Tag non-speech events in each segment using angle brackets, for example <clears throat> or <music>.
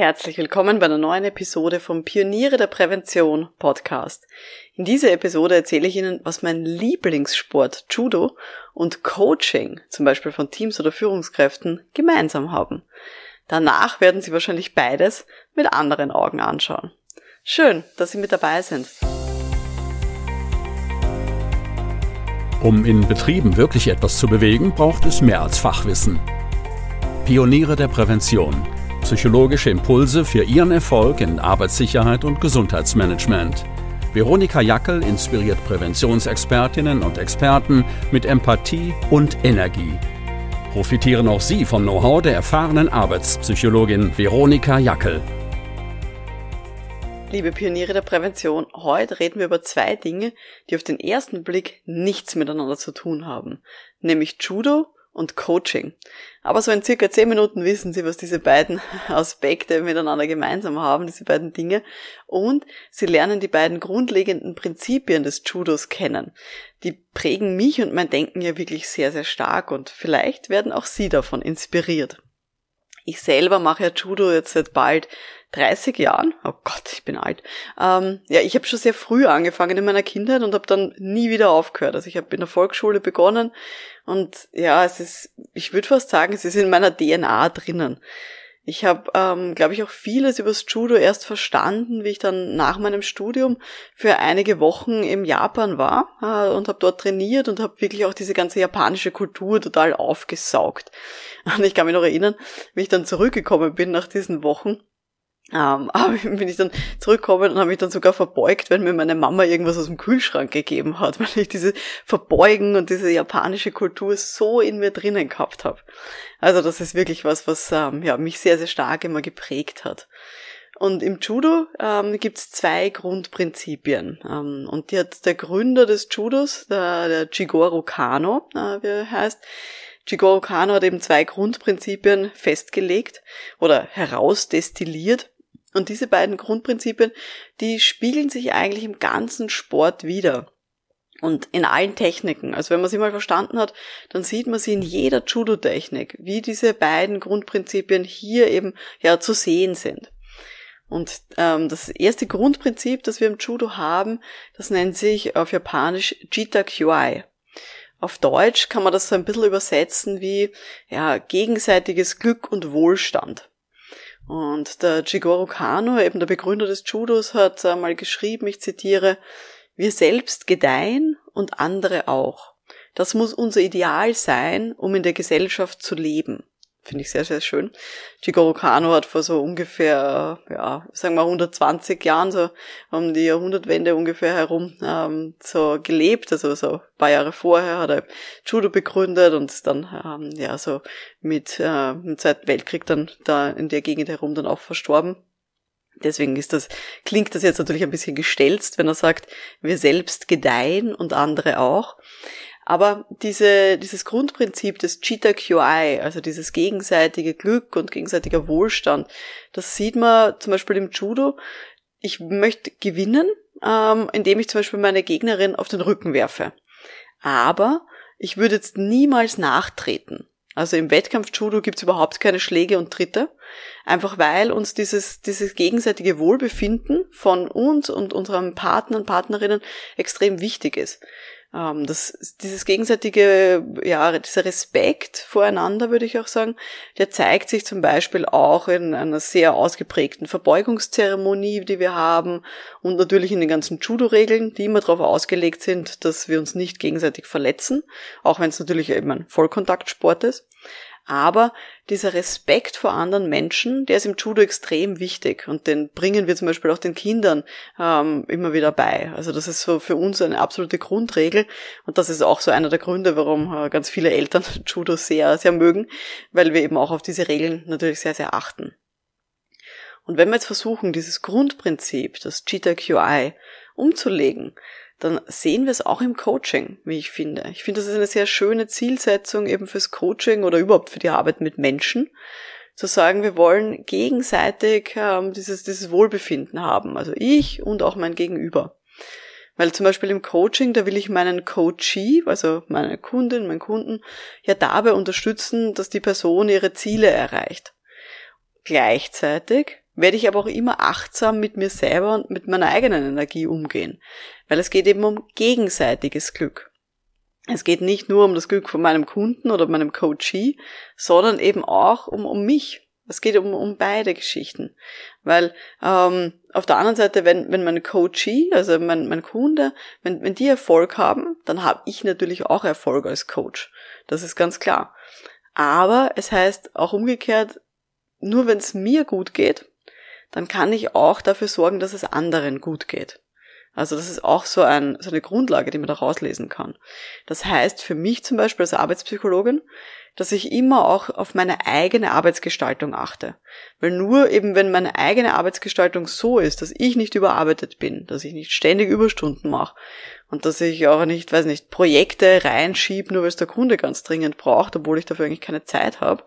Herzlich willkommen bei einer neuen Episode vom Pioniere der Prävention Podcast. In dieser Episode erzähle ich Ihnen, was mein Lieblingssport Judo und Coaching, zum Beispiel von Teams oder Führungskräften, gemeinsam haben. Danach werden Sie wahrscheinlich beides mit anderen Augen anschauen. Schön, dass Sie mit dabei sind. Um in Betrieben wirklich etwas zu bewegen, braucht es mehr als Fachwissen. Pioniere der Prävention – psychologische Impulse für Ihren Erfolg in Arbeitssicherheit und Gesundheitsmanagement. Veronika Jackel inspiriert Präventionsexpertinnen und Experten mit Empathie und Energie. Profitieren auch Sie vom Know-how der erfahrenen Arbeitspsychologin Veronika Jackel. Liebe Pioniere der Prävention, heute reden wir über zwei Dinge, die auf den ersten Blick nichts miteinander zu tun haben, nämlich Judo und Coaching. Aber so in circa zehn Minuten wissen Sie, was diese beiden <laughs> Aspekte miteinander gemeinsam haben, diese beiden Dinge. Und Sie lernen die beiden grundlegenden Prinzipien des Judos kennen. Die prägen mich und mein Denken ja wirklich sehr, sehr stark und vielleicht werden auch Sie davon inspiriert. Ich selber mache ja Judo jetzt seit bald 30 Jahren. Oh Gott, ich bin alt. Ähm, ja, ich habe schon sehr früh angefangen in meiner Kindheit und habe dann nie wieder aufgehört. Also ich habe in der Volksschule begonnen und ja, es ist, ich würde fast sagen, es ist in meiner DNA drinnen. Ich habe, ähm, glaube ich, auch vieles übers Judo erst verstanden, wie ich dann nach meinem Studium für einige Wochen im Japan war äh, und habe dort trainiert und habe wirklich auch diese ganze japanische Kultur total aufgesaugt. <laughs> Und ich kann mich noch erinnern, wie ich dann zurückgekommen bin nach diesen Wochen ähm, <laughs> aber bin ich dann zurückgekommen und habe mich dann sogar verbeugt, wenn mir meine Mama irgendwas aus dem Kühlschrank gegeben hat, <laughs> weil ich diese Verbeugen und diese japanische Kultur so in mir drinnen gehabt habe. Also das ist wirklich was, was ähm, ja, mich sehr, sehr stark immer geprägt hat. Und im Judo ähm, gibt es zwei Grundprinzipien. Ähm, und die hat der Gründer des Judos, der, der Jigoro Kano, äh, wie er heißt, Jigoro Kano hat eben zwei Grundprinzipien festgelegt oder herausdestilliert. Und diese beiden Grundprinzipien, die spiegeln sich eigentlich im ganzen Sport wieder. Und in allen Techniken. Also wenn man sie mal verstanden hat, dann sieht man sie in jeder Judo-Technik, wie diese beiden Grundprinzipien hier eben ja zu sehen sind. Und ähm, das erste Grundprinzip, das wir im Judo haben, das nennt sich auf Japanisch Jita Kyuai. Auf Deutsch kann man das so ein bisschen übersetzen wie ja, gegenseitiges Glück und Wohlstand. Und der Jigoro Kano, eben der Begründer des Judos, hat einmal geschrieben, ich zitiere, wir selbst gedeihen und andere auch. Das muss unser Ideal sein, um in der Gesellschaft zu leben. Finde ich sehr, sehr schön. Jigoro Kano hat vor so ungefähr, ja, sagen wir 120 Jahren, so um die Jahrhundertwende ungefähr herum, ähm, so gelebt. Also so ein paar Jahre vorher hat er Judo begründet und dann, ähm, ja, so mit äh, im Zweiten Weltkrieg dann da in der Gegend herum dann auch verstorben. Deswegen ist das, klingt das jetzt natürlich ein bisschen gestelzt, wenn er sagt, wir selbst gedeihen und andere auch. Aber diese, dieses Grundprinzip des Cheetah QI, also dieses gegenseitige Glück und gegenseitiger Wohlstand, das sieht man zum Beispiel im Judo. Ich möchte gewinnen, ähm, indem ich zum Beispiel meine Gegnerin auf den Rücken werfe. Aber ich würde jetzt niemals nachtreten. Also im Wettkampf-Judo gibt's überhaupt keine Schläge und Tritte, einfach weil uns dieses, dieses gegenseitige Wohlbefinden von uns und unseren Partnern, Partnerinnen extrem wichtig ist. Ähm, das, dieses gegenseitige, ja, dieser Respekt voreinander, würde ich auch sagen, der zeigt sich zum Beispiel auch in einer sehr ausgeprägten Verbeugungszeremonie, die wir haben und natürlich in den ganzen Judo-Regeln, die immer darauf ausgelegt sind, dass wir uns nicht gegenseitig verletzen, auch wenn es natürlich eben ein Vollkontaktsport ist. Aber dieser Respekt vor anderen Menschen, der ist im Judo extrem wichtig und den bringen wir zum Beispiel auch den Kindern ähm, immer wieder bei. Also das ist so für uns eine absolute Grundregel und das ist auch so einer der Gründe, warum äh, ganz viele Eltern <laughs> Judo sehr, sehr mögen, weil wir eben auch auf diese Regeln natürlich sehr, sehr achten. Und wenn wir jetzt versuchen, dieses Grundprinzip, das Cheetah QI, umzulegen, dann sehen wir es auch im Coaching, wie ich finde. Ich finde, das ist eine sehr schöne Zielsetzung eben fürs Coaching oder überhaupt für die Arbeit mit Menschen, zu sagen, wir wollen gegenseitig ähm, dieses, dieses Wohlbefinden haben, also ich und auch mein Gegenüber. Weil zum Beispiel im Coaching, da will ich meinen Coachee, also meine Kundin, meinen Kunden, ja dabei unterstützen, dass die Person ihre Ziele erreicht. Gleichzeitig werde ich aber auch immer achtsam mit mir selber und mit meiner eigenen Energie umgehen. Weil es geht eben um gegenseitiges Glück. Es geht nicht nur um das Glück von meinem Kunden oder meinem Coachee, sondern eben auch um, um mich. Es geht um, um beide Geschichten. Weil ähm, auf der anderen Seite, wenn, wenn mein Coachee, also mein, mein Kunde, wenn, wenn die Erfolg haben, dann habe ich natürlich auch Erfolg als Coach. Das ist ganz klar. Aber es heißt auch umgekehrt, nur wenn es mir gut geht, dann kann ich auch dafür sorgen, dass es anderen gut geht. Also das ist auch so, ein, so eine Grundlage, die man da rauslesen kann. Das heißt für mich zum Beispiel als Arbeitspsychologin, dass ich immer auch auf meine eigene Arbeitsgestaltung achte. Weil nur eben, wenn meine eigene Arbeitsgestaltung so ist, dass ich nicht überarbeitet bin, dass ich nicht ständig Überstunden mache und dass ich auch nicht, weiß nicht, Projekte reinschiebe, nur weil es der Kunde ganz dringend braucht, obwohl ich dafür eigentlich keine Zeit habe,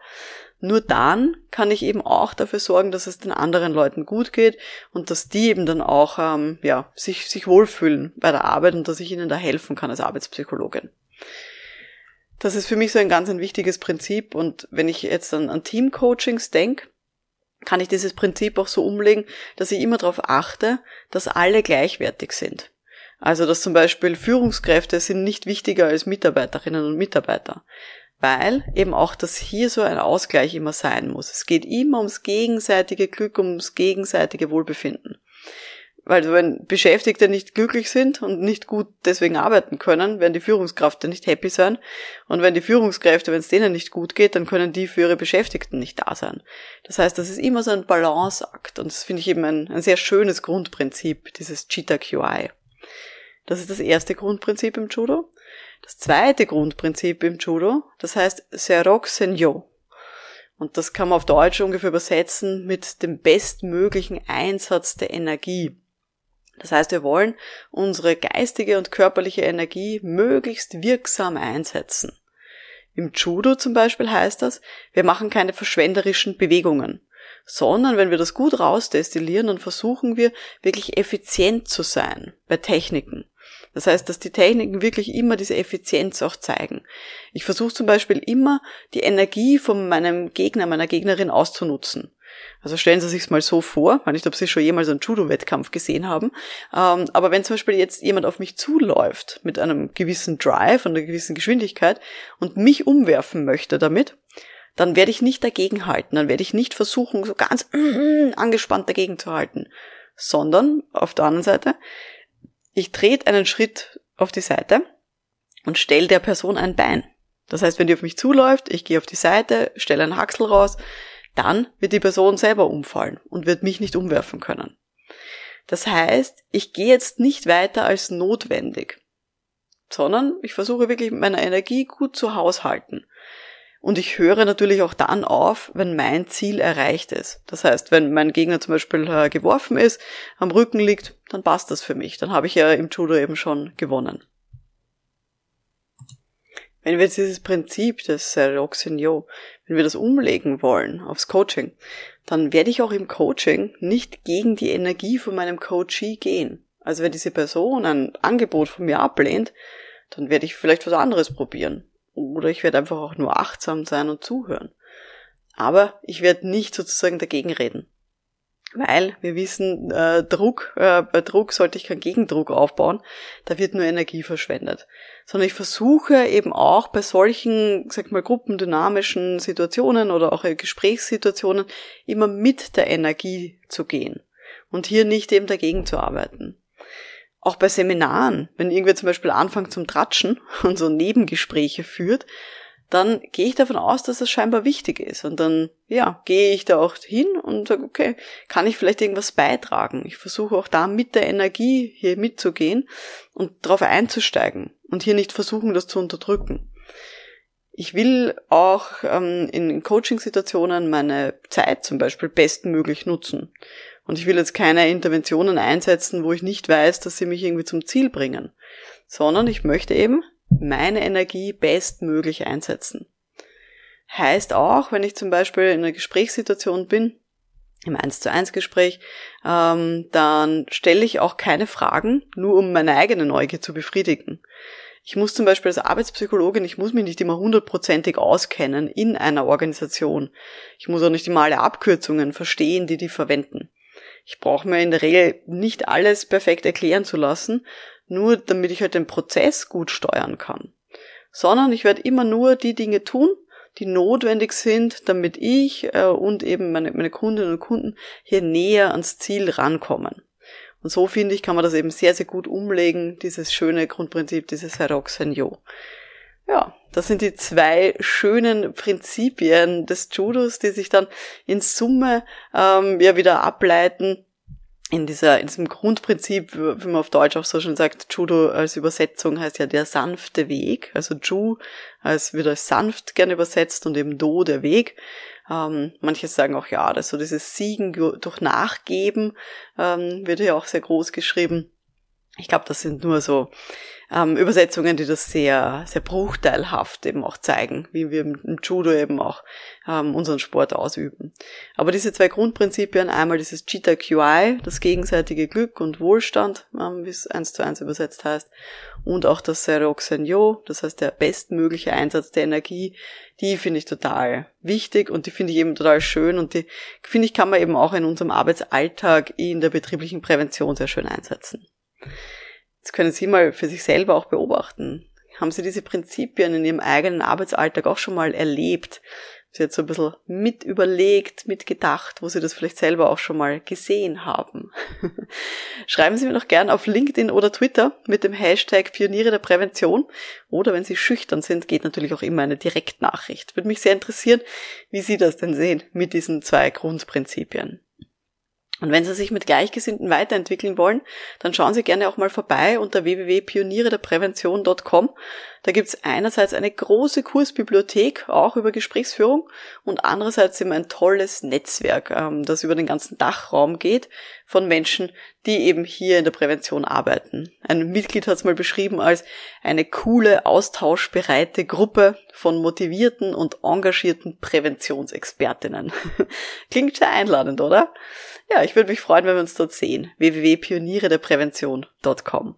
nur dann kann ich eben auch dafür sorgen, dass es den anderen Leuten gut geht und dass die eben dann auch ähm, ja, sich, sich wohlfühlen bei der Arbeit und dass ich ihnen da helfen kann als Arbeitspsychologin. Das ist für mich so ein ganz ein wichtiges Prinzip und wenn ich jetzt an, an Teamcoachings denke, kann ich dieses Prinzip auch so umlegen, dass ich immer darauf achte, dass alle gleichwertig sind. Also dass zum Beispiel Führungskräfte sind nicht wichtiger als Mitarbeiterinnen und Mitarbeiter weil eben auch das hier so ein Ausgleich immer sein muss. Es geht immer ums gegenseitige Glück, ums gegenseitige Wohlbefinden. Weil wenn Beschäftigte nicht glücklich sind und nicht gut deswegen arbeiten können, werden die Führungskräfte nicht happy sein. Und wenn die Führungskräfte, wenn es denen nicht gut geht, dann können die für ihre Beschäftigten nicht da sein. Das heißt, das ist immer so ein Balanceakt. Und das finde ich eben ein, ein sehr schönes Grundprinzip, dieses Cheetah QI. Das ist das erste Grundprinzip im Judo. Das zweite Grundprinzip im Judo, das heißt Serok Senyo. Und das kann man auf Deutsch ungefähr übersetzen mit dem bestmöglichen Einsatz der Energie. Das heißt, wir wollen unsere geistige und körperliche Energie möglichst wirksam einsetzen. Im Judo zum Beispiel heißt das, wir machen keine verschwenderischen Bewegungen, sondern wenn wir das gut rausdestillieren, dann versuchen wir wirklich effizient zu sein bei Techniken. Das heißt, dass die Techniken wirklich immer diese Effizienz auch zeigen. Ich versuche zum Beispiel immer, die Energie von meinem Gegner, meiner Gegnerin auszunutzen. Also stellen Sie sich mal so vor, ich nicht, ob Sie schon jemals einen Judo-Wettkampf gesehen haben, ähm, aber wenn zum Beispiel jetzt jemand auf mich zuläuft mit einem gewissen Drive und einer gewissen Geschwindigkeit und mich umwerfen möchte damit, dann werde ich nicht dagegenhalten, dann werde ich nicht versuchen, so ganz <clears throat> angespannt dagegen zu halten, sondern auf der anderen Seite ich trete einen Schritt auf die Seite und stelle der Person ein Bein. Das heißt, wenn die auf mich zuläuft, ich gehe auf die Seite, stelle einen Haxel raus, dann wird die Person selber umfallen und wird mich nicht umwerfen können. Das heißt, ich gehe jetzt nicht weiter als notwendig, sondern ich versuche wirklich mit meiner Energie gut zu haushalten. Und ich höre natürlich auch dann auf, wenn mein Ziel erreicht ist. Das heißt, wenn mein Gegner zum Beispiel äh, geworfen ist, am Rücken liegt, dann passt das für mich. Dann habe ich ja im Judo eben schon gewonnen. Wenn wir jetzt dieses Prinzip des Roxinyo, wenn wir das umlegen wollen aufs Coaching, dann werde ich auch im Coaching nicht gegen die Energie von meinem Coachee gehen. Also wenn diese Person ein Angebot von mir ablehnt, dann werde ich vielleicht was anderes probieren. Oder ich werde einfach auch nur achtsam sein und zuhören. Aber ich werde nicht sozusagen dagegen reden. Weil wir wissen, äh, Druck, äh, bei Druck sollte ich keinen Gegendruck aufbauen, da wird nur Energie verschwendet. Sondern ich versuche eben auch bei solchen, sag mal, gruppendynamischen Situationen oder auch Gesprächssituationen immer mit der Energie zu gehen und hier nicht eben dagegen zu arbeiten auch bei Seminaren, wenn irgendwer zum Beispiel anfängt zum Tratschen <laughs> und so Nebengespräche führt, dann gehe ich davon aus, dass das scheinbar wichtig ist. Und dann, ja, gehe ich da auch hin und sage, okay, kann ich vielleicht irgendwas beitragen? Ich versuche auch da mit der Energie hier mitzugehen und darauf einzusteigen und hier nicht versuchen, das zu unterdrücken. Ich will auch ähm, in Coaching-Situationen meine Zeit zum Beispiel bestmöglich nutzen. Und ich will jetzt keine Interventionen einsetzen, wo ich nicht weiß, dass sie mich irgendwie zum Ziel bringen, sondern ich möchte eben meine Energie bestmöglich einsetzen. Heißt auch, wenn ich zum Beispiel in einer Gesprächssituation bin, im 1 zu 1 Gespräch, ähm, dann stelle ich auch keine Fragen, nur um meine eigene Neugier zu befriedigen. Ich muss zum Beispiel als Arbeitspsychologin, ich muss mich nicht immer hundertprozentig auskennen in einer Organisation. Ich muss auch nicht immer alle Abkürzungen verstehen, die die verwenden. Ich brauche mir in der Regel nicht alles perfekt erklären zu lassen, nur damit ich halt den Prozess gut steuern kann. Sondern ich werde immer nur die Dinge tun, die notwendig sind, damit ich äh, und eben meine, meine Kundinnen und Kunden hier näher ans Ziel rankommen. Und so finde ich, kann man das eben sehr, sehr gut umlegen, dieses schöne Grundprinzip, dieses Heroxenyo. Ja, das sind die zwei schönen Prinzipien des Judos, die sich dann in Summe ähm, ja wieder ableiten in dieser, in diesem Grundprinzip, wie man auf Deutsch auch so schon sagt, Judo als Übersetzung heißt ja der sanfte Weg. Also Ju als wird als sanft gern übersetzt und eben Do der Weg. Ähm, manche sagen auch ja, das so dieses Siegen durch Nachgeben ähm, wird ja auch sehr groß geschrieben. Ich glaube, das sind nur so ähm, Übersetzungen, die das sehr, sehr bruchteilhaft eben auch zeigen, wie wir im Judo eben auch ähm, unseren Sport ausüben. Aber diese zwei Grundprinzipien, einmal dieses Cheetah QI, das gegenseitige Glück und Wohlstand, ähm, wie es eins zu eins übersetzt heißt, und auch das Seroxenyo, das heißt der bestmögliche Einsatz der Energie, die finde ich total wichtig und die finde ich eben total schön und die finde ich kann man eben auch in unserem Arbeitsalltag in der betrieblichen Prävention sehr schön einsetzen. Jetzt können Sie mal für sich selber auch beobachten. Haben Sie diese Prinzipien in Ihrem eigenen Arbeitsalltag auch schon mal erlebt? Sie jetzt so ein bisschen mit überlegt, mitgedacht, wo Sie das vielleicht selber auch schon mal gesehen haben. <laughs> Schreiben Sie mir doch gern auf LinkedIn oder Twitter mit dem Hashtag Pioniere der Prävention. Oder wenn Sie schüchtern sind, geht natürlich auch immer eine Direktnachricht. Würde mich sehr interessieren, wie Sie das denn sehen mit diesen zwei Grundprinzipien. Und wenn Sie sich mit Gleichgesinnten weiterentwickeln wollen, dann schauen Sie gerne auch mal vorbei unter www.pionierederprävention.com. Da gibt's einerseits eine große Kursbibliothek, auch über Gesprächsführung, und andererseits immer ein tolles Netzwerk, ähm, das über den ganzen Dachraum geht, von Menschen, die eben hier in der Prävention arbeiten. Ein Mitglied hat es mal beschrieben als eine coole, austauschbereite Gruppe von motivierten und engagierten Präventionsexpertinnen. <laughs> Klingt sehr einladend, oder? Ja, ich würde mich freuen, wenn wir uns dort sehen. www.pionierederprävention.com.